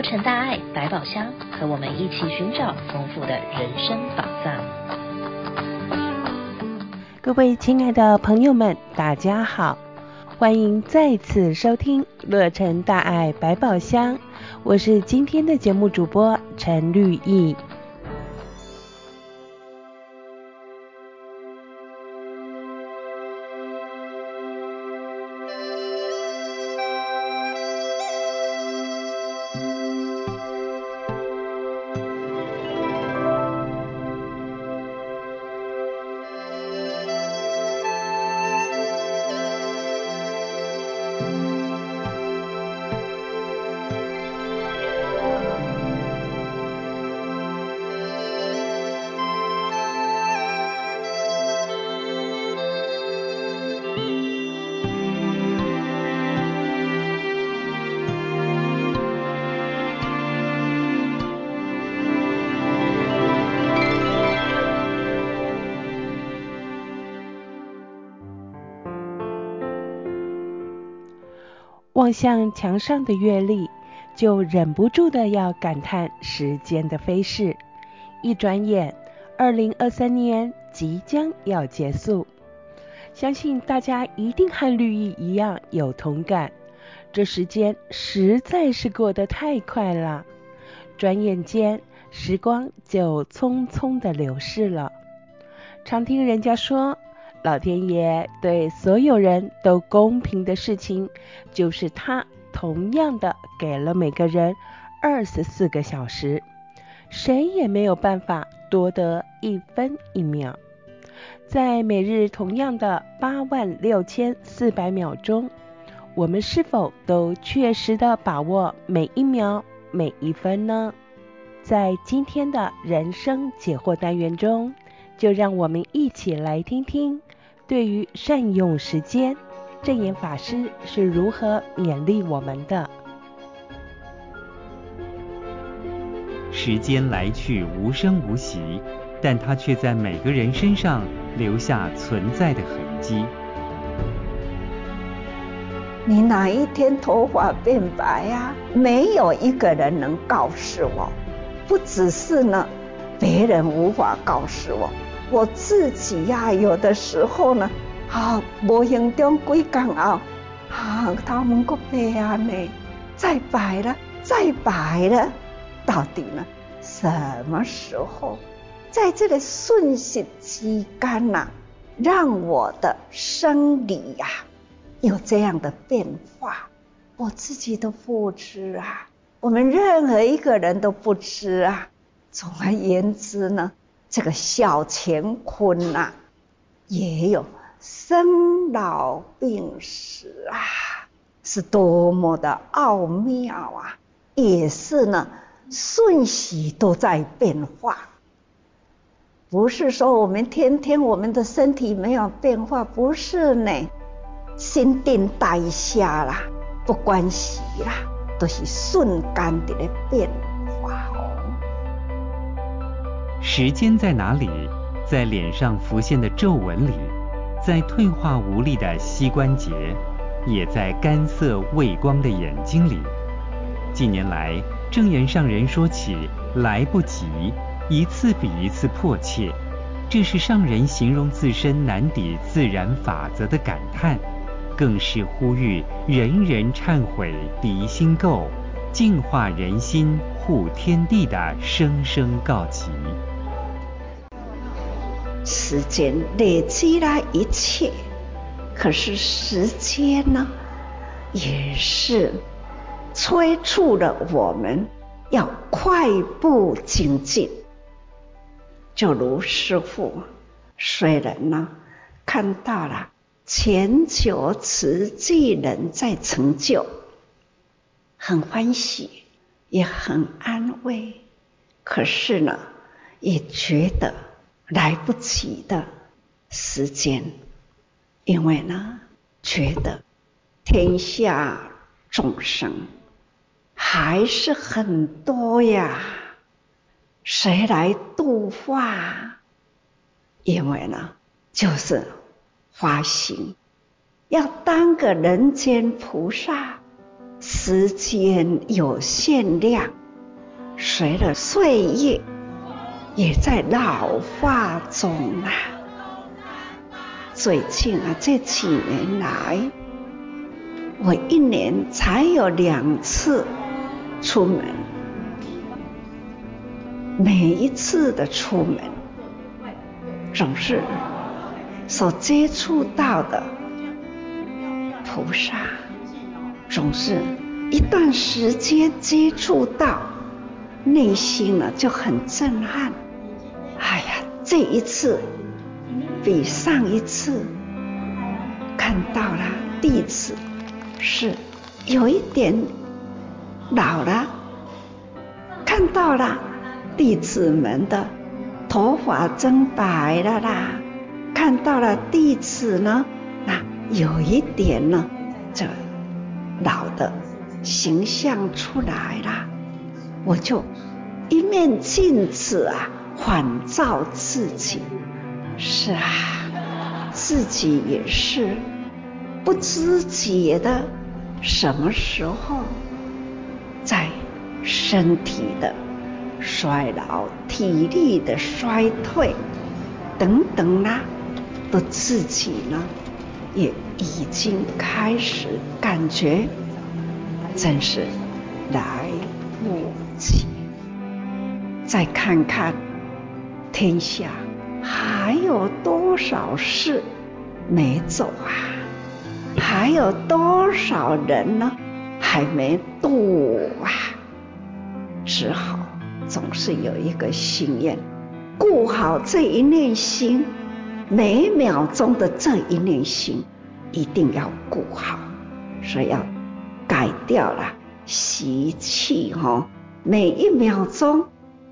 洛城大爱百宝箱，和我们一起寻找丰富的人生宝藏。各位亲爱的朋友们，大家好，欢迎再次收听乐成大爱百宝箱，我是今天的节目主播陈绿意。望向墙上的月历，就忍不住的要感叹时间的飞逝。一转眼，二零二三年即将要结束。相信大家一定和绿意一样有同感，这时间实在是过得太快了，转眼间时光就匆匆的流逝了。常听人家说，老天爷对所有人都公平的事情，就是他同样的给了每个人二十四个小时，谁也没有办法多得一分一秒。在每日同样的八万六千四百秒中，我们是否都确实的把握每一秒每一分呢？在今天的人生解惑单元中，就让我们一起来听听。对于善用时间，证严法师是如何勉励我们的？时间来去无声无息，但它却在每个人身上留下存在的痕迹。你哪一天头发变白呀？没有一个人能告诉我，不只是呢，别人无法告诉我。我自己呀、有的时候呢，啊，无形中几天后，啊，他们个白啊呢，再白了，再白了，到底呢，什么时候，在这个瞬息之间呐，让我的生理呀、啊，有这样的变化，我自己都不知啊，我们任何一个人都不知啊。总而言之呢。这个小乾坤呐、也有生老病死啊，是多么的奥妙啊！也是呢，瞬息都在变化。不是说我们天天我们的身体没有变化，不是呢，新陈代谢啦，不关系啦，都是瞬间的变时间在哪里？在脸上浮现的皱纹里，在退化无力的膝关节，也在干涩畏光的眼睛里。近年来，证严上人说起“来不及”，一次比一次迫切。这是上人形容自身难抵自然法则的感叹，更是呼吁人人忏悔涤心垢，净化人心护天地的声声告急。时间累积了一切，可是时间呢，也是催促了我们要快步精进。就如师父虽然呢看到了全球慈济人在成就，很欢喜，也很安慰，可是呢，也觉得。来不及的时间，因为呢，觉得天下众生还是很多呀，谁来度化？因为呢，就是发心要当个人间菩萨，时间有限量，随着岁月也在老化中啊。最近啊，这几年来，我一年才有两次出门，每一次的出门，总是所接触到的菩萨。总是一段时间接触到，内心呢就很震撼。哎呀，这一次比上一次看到了弟子是有一点老了，看到了弟子们的头发增白了啦，看到了弟子呢，那有一点呢，这。老的形象出来了，我就一面镜子啊，反照自己。是啊，自己也是不知觉的，什么时候在身体的衰老、体力的衰退等等啊，的自己呢？也已经开始感觉，真是来不及。再看看天下还有多少事没走啊？还有多少人呢？还没渡啊？只好总是有一个心愿，顾好这一念心。每秒钟的这一念心，一定要顾好，所以要改掉了习气哈。每一秒钟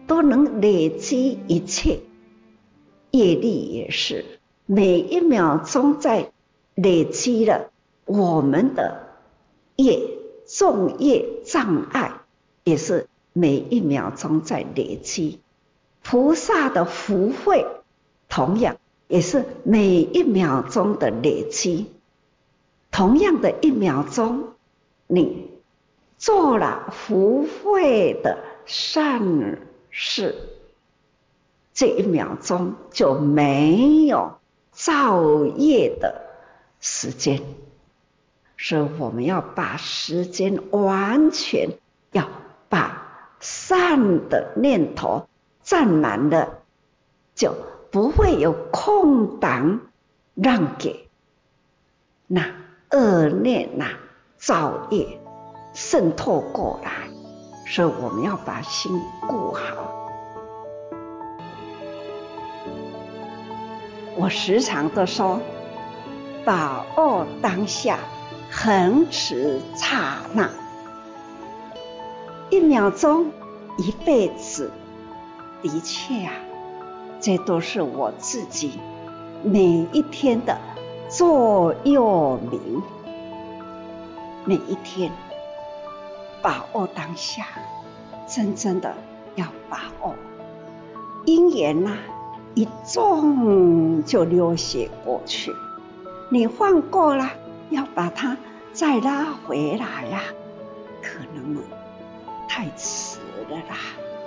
都能累积一切业力，也是每一秒钟在累积了我们的业重业障碍，也是每一秒钟在累积菩萨的福慧，同样。也是每一秒钟的累积，同样的一秒钟，你做了福慧的善是，这一秒钟就没有造业的时间，所以我们要把时间完全要把善的念头占满了，就。不会有空档让给那恶念呐、造业渗透过来，所以我们要把心顾好。我时常都说，把握当下，恒持刹那，一秒钟，一辈子，的确啊。这都是我自己每一天的座右铭。每一天把握当下，真正的要把握。因缘呐，一种就流血过去，你放过了，要把它再拉回来呀，可能太迟了啦。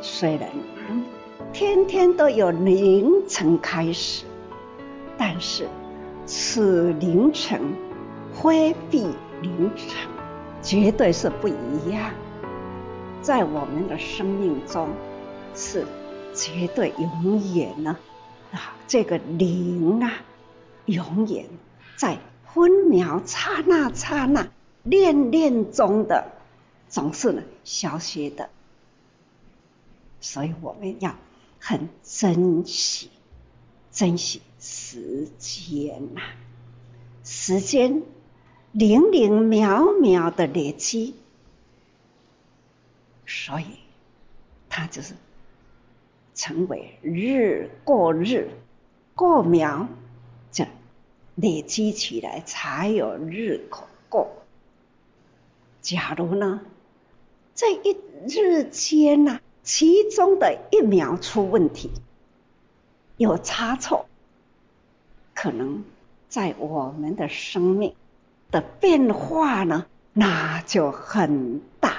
虽然。天天都有凌晨开始，但是此凌晨非彼凌晨，绝对是不一样。在我们的生命中，是绝对永远呢啊！这个灵啊，永远在分秒刹那刹那念念中的，总是呢消失的。所以我们要。很珍惜，珍惜时间呐、时间零零秒秒的累积，所以它就是成为日过日过秒，这累积起来才有日可过。假如呢，这一日间呐、其中的一秒出问题，有差错，可能在我们的生命的变化呢，那就很大。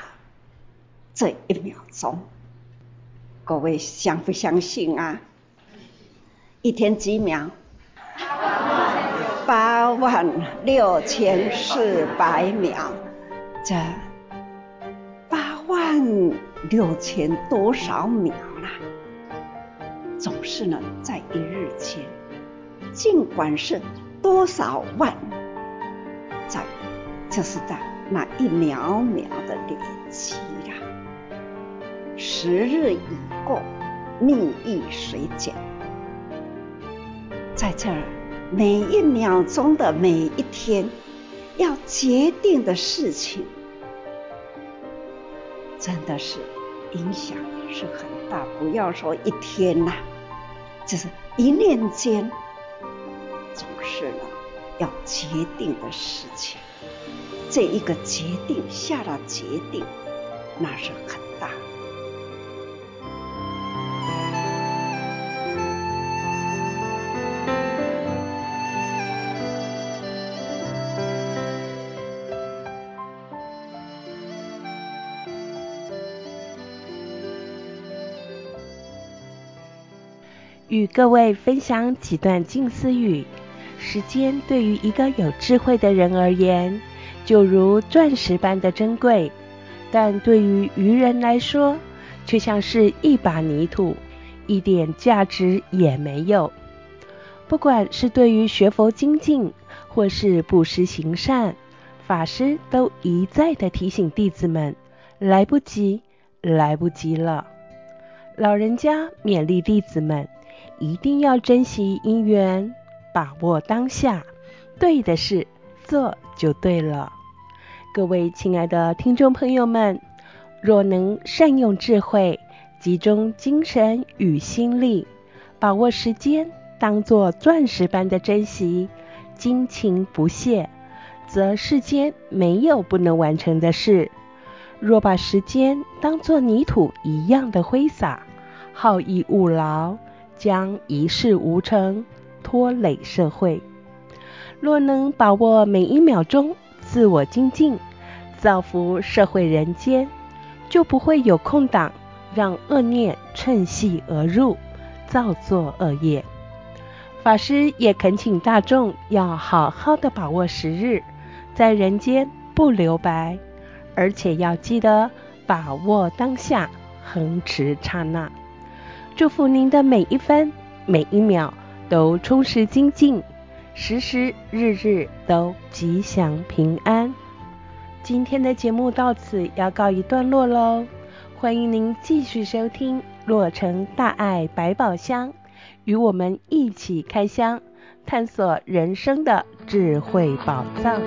这一秒钟，各位相不相信啊？一天几秒？八万六千四百秒。这八万六千多少秒啦？总是呢，在一日间，尽管是多少万，在就是在那一秒秒的累积呀。时日已过，命亦随减。在这儿，每一秒钟的每一天，要决定的事情，真的是影响是很大。不要说一天呐。就是一念间，总是呢要决定的事情。这一个决定下了决定，那是很大。与各位分享几段静思语。时间对于一个有智慧的人而言，就如钻石般的珍贵；但对于愚人来说，却像是一把泥土，一点价值也没有。不管是对于学佛精进，或是布施行善，法师都一再的提醒弟子们：来不及，来不及了。老人家勉励弟子们。一定要珍惜因缘，把握当下，对的事做就对了。各位亲爱的听众朋友们，若能善用智慧，集中精神与心力，把握时间，当作钻石般的珍惜，精勤不懈，则世间没有不能完成的事。若把时间当作泥土一样的挥洒，好逸恶劳。将一事无成，拖累社会。若能把握每一秒钟，自我精进，造福社会人间，就不会有空档，让恶念趁隙而入，造作恶业。法师也恳请大众要好好的把握时日，在人间不留白，而且要记得把握当下，恒持刹那。祝福您的每一分每一秒都充实精进，时时日日都吉祥平安。今天的节目到此要告一段落喽，欢迎您继续收听《洛城大爱百宝箱》，与我们一起开箱，探索人生的智慧宝藏。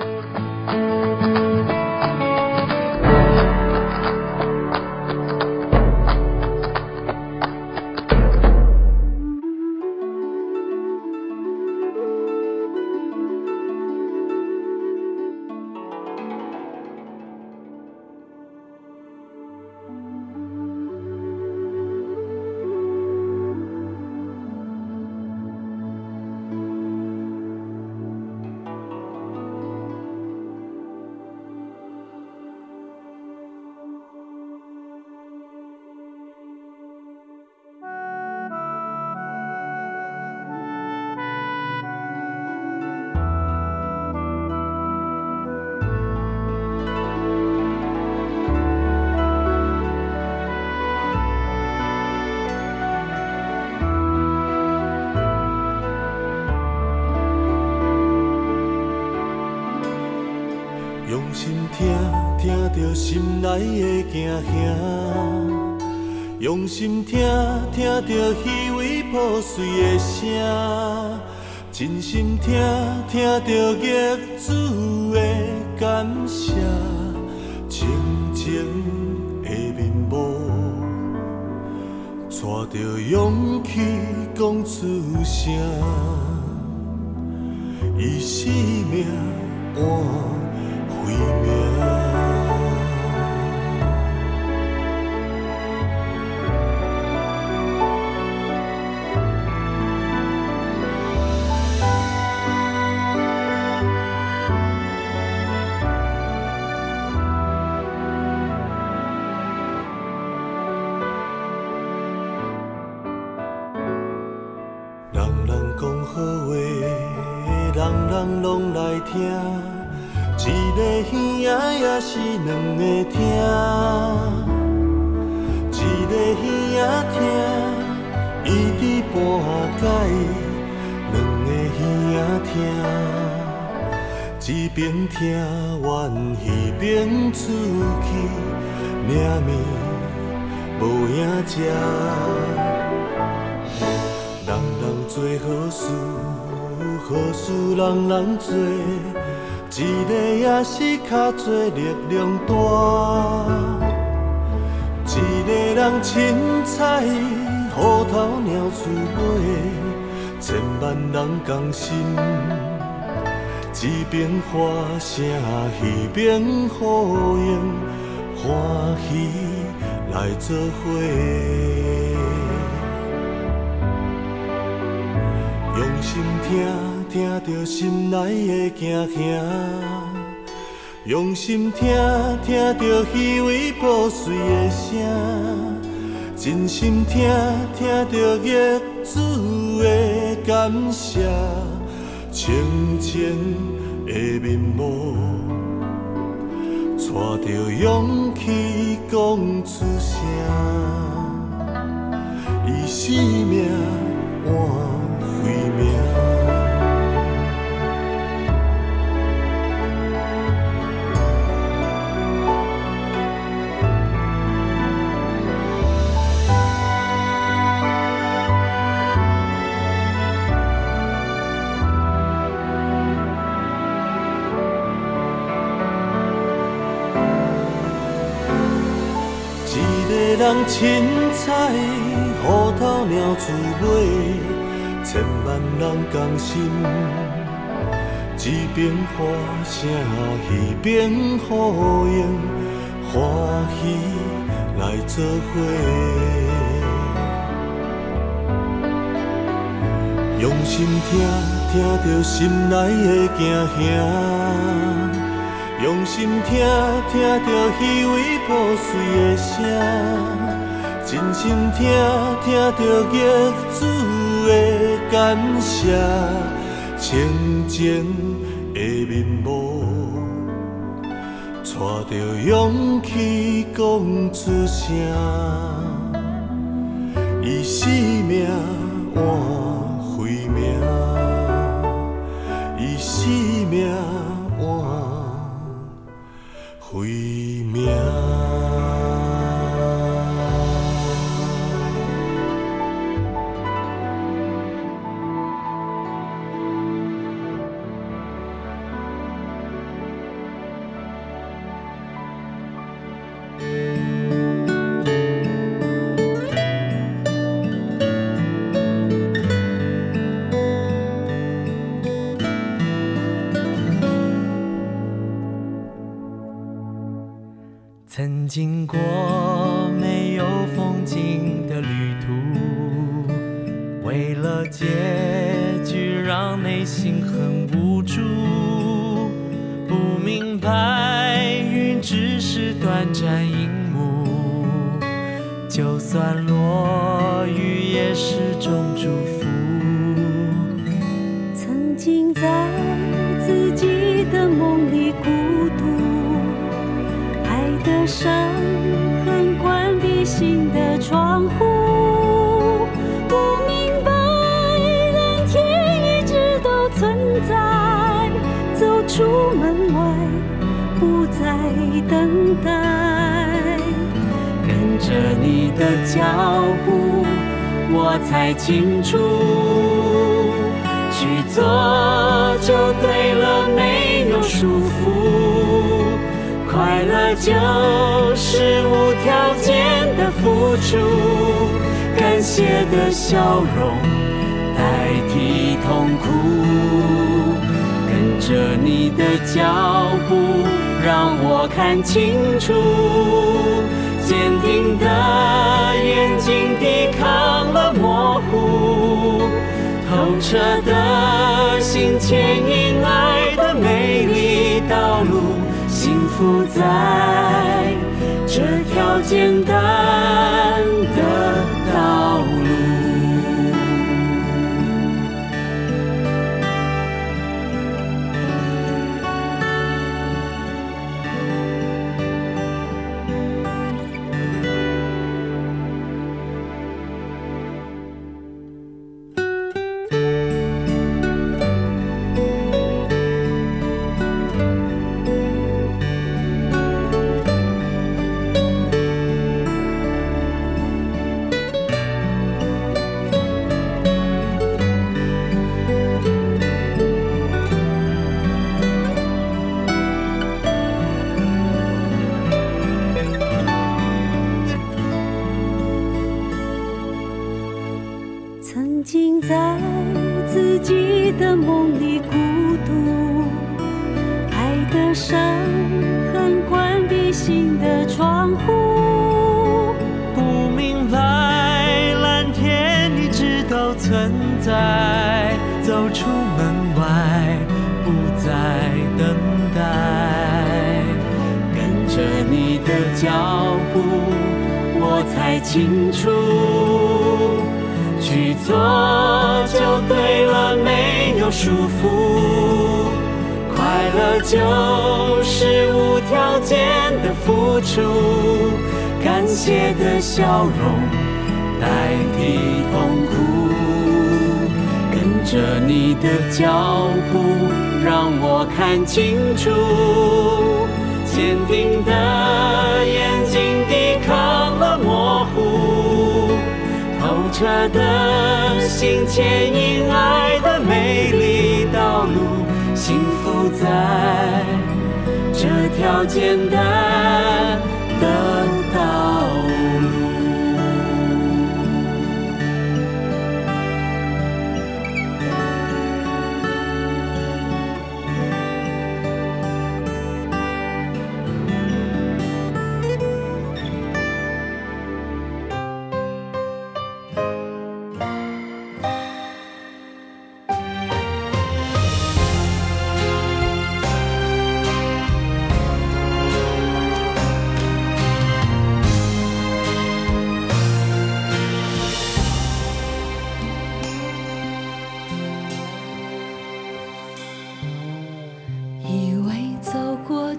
用心听，听着心内的惊吓，用心听，听着虚伪破碎的声，真心听，听着业主的感谢，清净的面目，带着勇气讲出声，以生命换人人讲好话，人人拢来听。一个耳仔也是两个听，一个耳仔听，伊伫半解，两个耳仔听，一边听怨一边出去，命命无影食。做好事，好事人人做，一个也是较济力量大。一个人凊彩，虎头鸟鼠尾，千万人同心，一边发声，一边呼应，欢喜来作伙。用心听，听着心内的惊吓；用心听，听着虚微破碎的声；真心听，听着业主的感谢。清净的面目，带着勇气讲出声，以生命换。一个人凊彩，虎头鸟鼠尾。千万人同心，一边欢声，一边呼应，欢喜来作伙。用心听，听着心内的惊吓；用心听，听着稀微破碎的声。真心听，听着业主的感谢，清净的面目，带着勇气讲出声，以生命换慧命，以生命慧在自己的梦里孤独。的伤痕关闭心的窗户，不明白蓝天一直都存在，走出门外不再等待，跟着你的脚步，我才清楚，做就对了，没有束缚。快乐就是无条件的付出，感谢的笑容代替痛苦，跟着你的脚步，让我看清楚，坚定的眼睛抵抗了模糊，透彻的牵引爱的美丽道路。幸福在这条简单的道路。在自己的梦里孤独，爱的伤痕关闭心的窗户。不明白蓝天你知道存在，走出门外不再等待，跟着你的脚步，我才清楚。去做就对了，没有束缚。快乐就是无条件的付出，感谢的笑容代替痛苦。跟着你的脚步，让我看清楚，坚定的透彻的心牵引爱的美丽道路，幸福在这条简单的道路。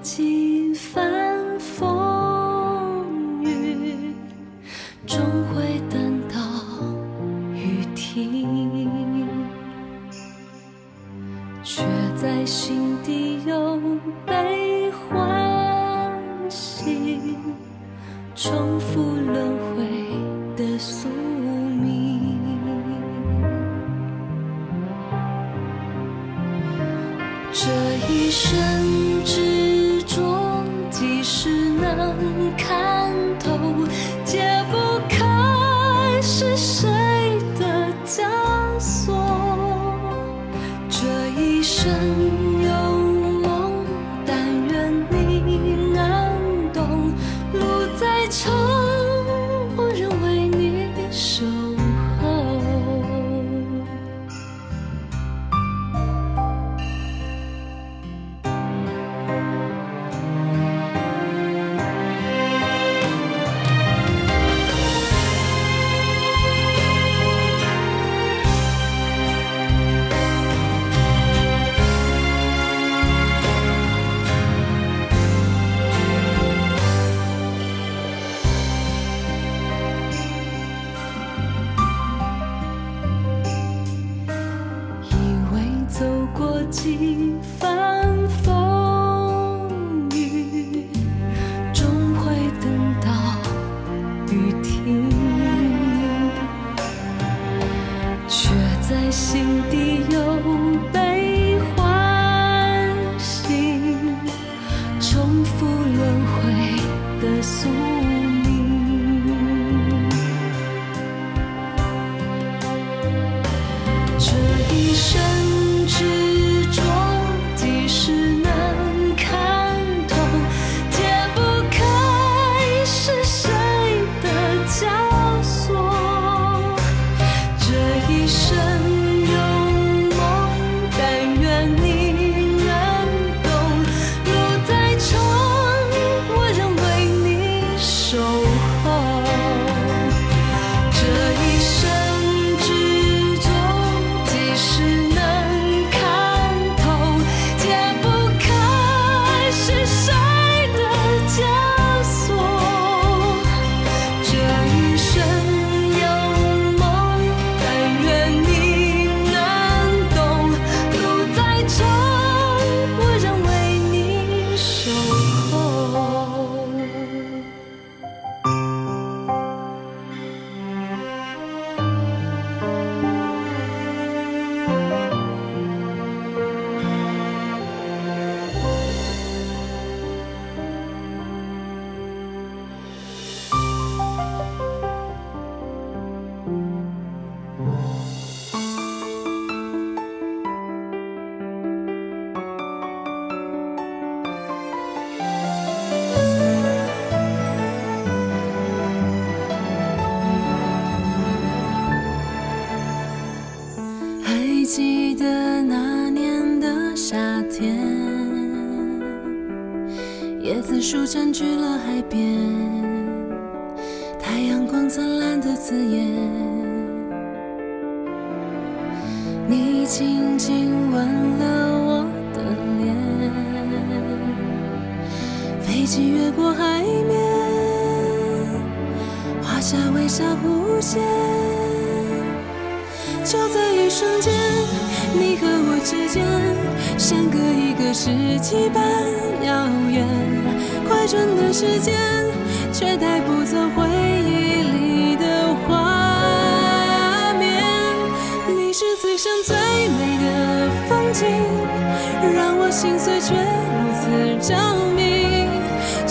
记这一生一起越过海面，画下微笑弧线。就在一瞬间，你和我之间，相隔一个世纪般遥远。快转的时间，却带不走回忆里的画面。你是此生最美的风景，让我心碎却如此着迷。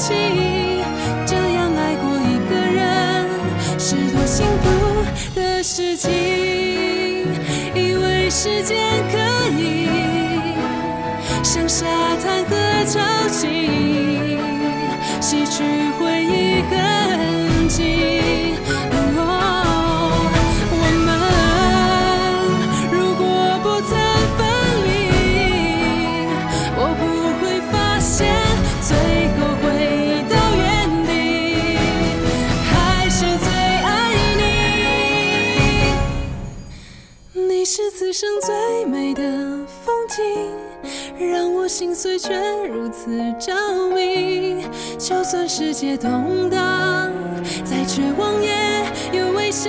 起，这样爱过一个人是多幸福的事情。以为时间可以像沙滩和潮汐，洗去回忆痕迹。碎却如此着迷。就算世界动荡，再绝望也有微笑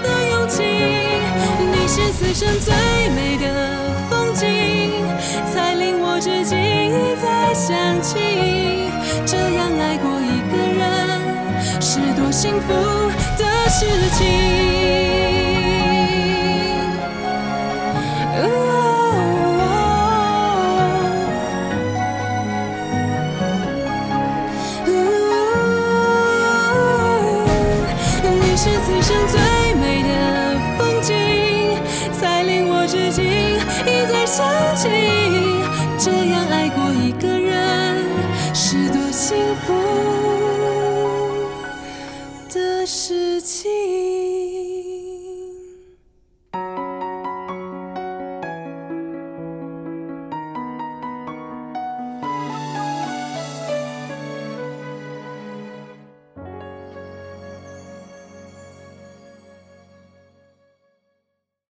的勇气。你是此生最美的风景，才令我至今一再想起，这样爱过一个人是多幸福的事情。